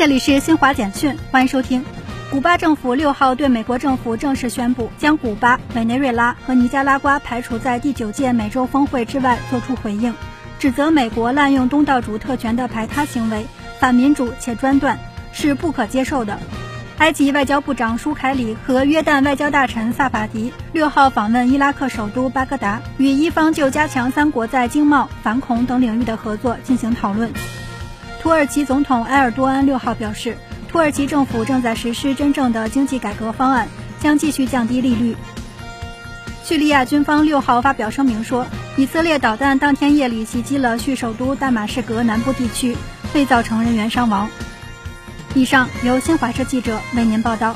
这里是新华简讯，欢迎收听。古巴政府六号对美国政府正式宣布，将古巴、委内瑞拉和尼加拉瓜排除在第九届美洲峰会之外，作出回应，指责美国滥用东道主特权的排他行为，反民主且专断，是不可接受的。埃及外交部长舒凯里和约旦外交大臣萨法迪六号访问伊拉克首都巴格达，与伊方就加强三国在经贸、反恐等领域的合作进行讨论。土耳其总统埃尔多安六号表示，土耳其政府正在实施真正的经济改革方案，将继续降低利率。叙利亚军方六号发表声明说，以色列导弹当天夜里袭击了叙首都大马士革南部地区，未造成人员伤亡。以上由新华社记者为您报道。